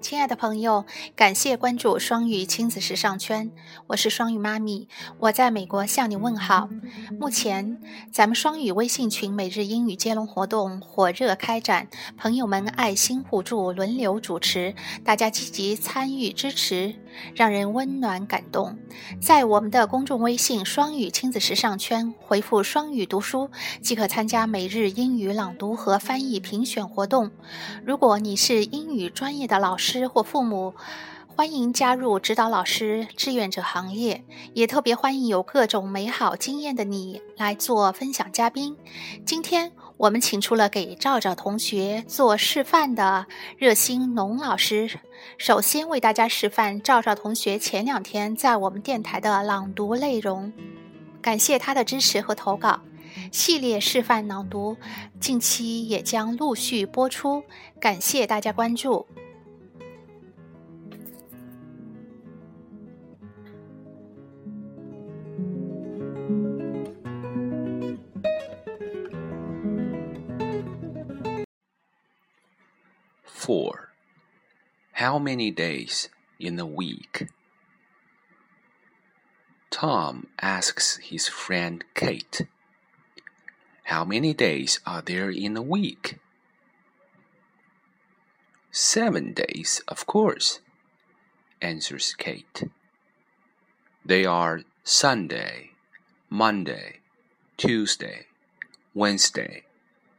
亲爱的朋友，感谢关注双语亲子时尚圈，我是双语妈咪，我在美国向你问好。目前咱们双语微信群每日英语接龙活动火热开展，朋友们爱心互助，轮流主持，大家积极参与支持，让人温暖感动。在我们的公众微信双语亲子时尚圈回复“双语读书”，即可参加每日英语朗读和翻译评选活动。如果你是英语专业的老师，或父母，欢迎加入指导老师志愿者行列，也特别欢迎有各种美好经验的你来做分享嘉宾。今天我们请出了给赵赵同学做示范的热心农老师，首先为大家示范赵赵同学前两天在我们电台的朗读内容。感谢他的支持和投稿，系列示范朗读近期也将陆续播出，感谢大家关注。4. How many days in a week? Tom asks his friend Kate, How many days are there in a week? Seven days, of course, answers Kate. They are Sunday, Monday, Tuesday, Wednesday,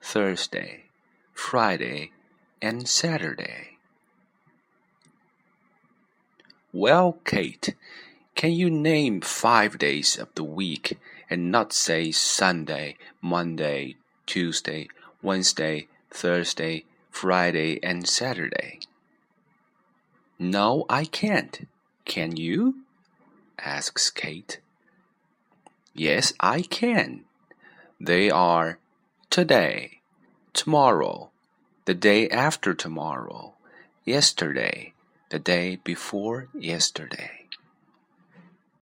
Thursday, Friday, and Saturday. Well, Kate, can you name five days of the week and not say Sunday, Monday, Tuesday, Wednesday, Thursday, Friday, and Saturday? No, I can't. Can you? asks Kate. Yes, I can. They are today, tomorrow, the day after tomorrow, yesterday, the day before yesterday.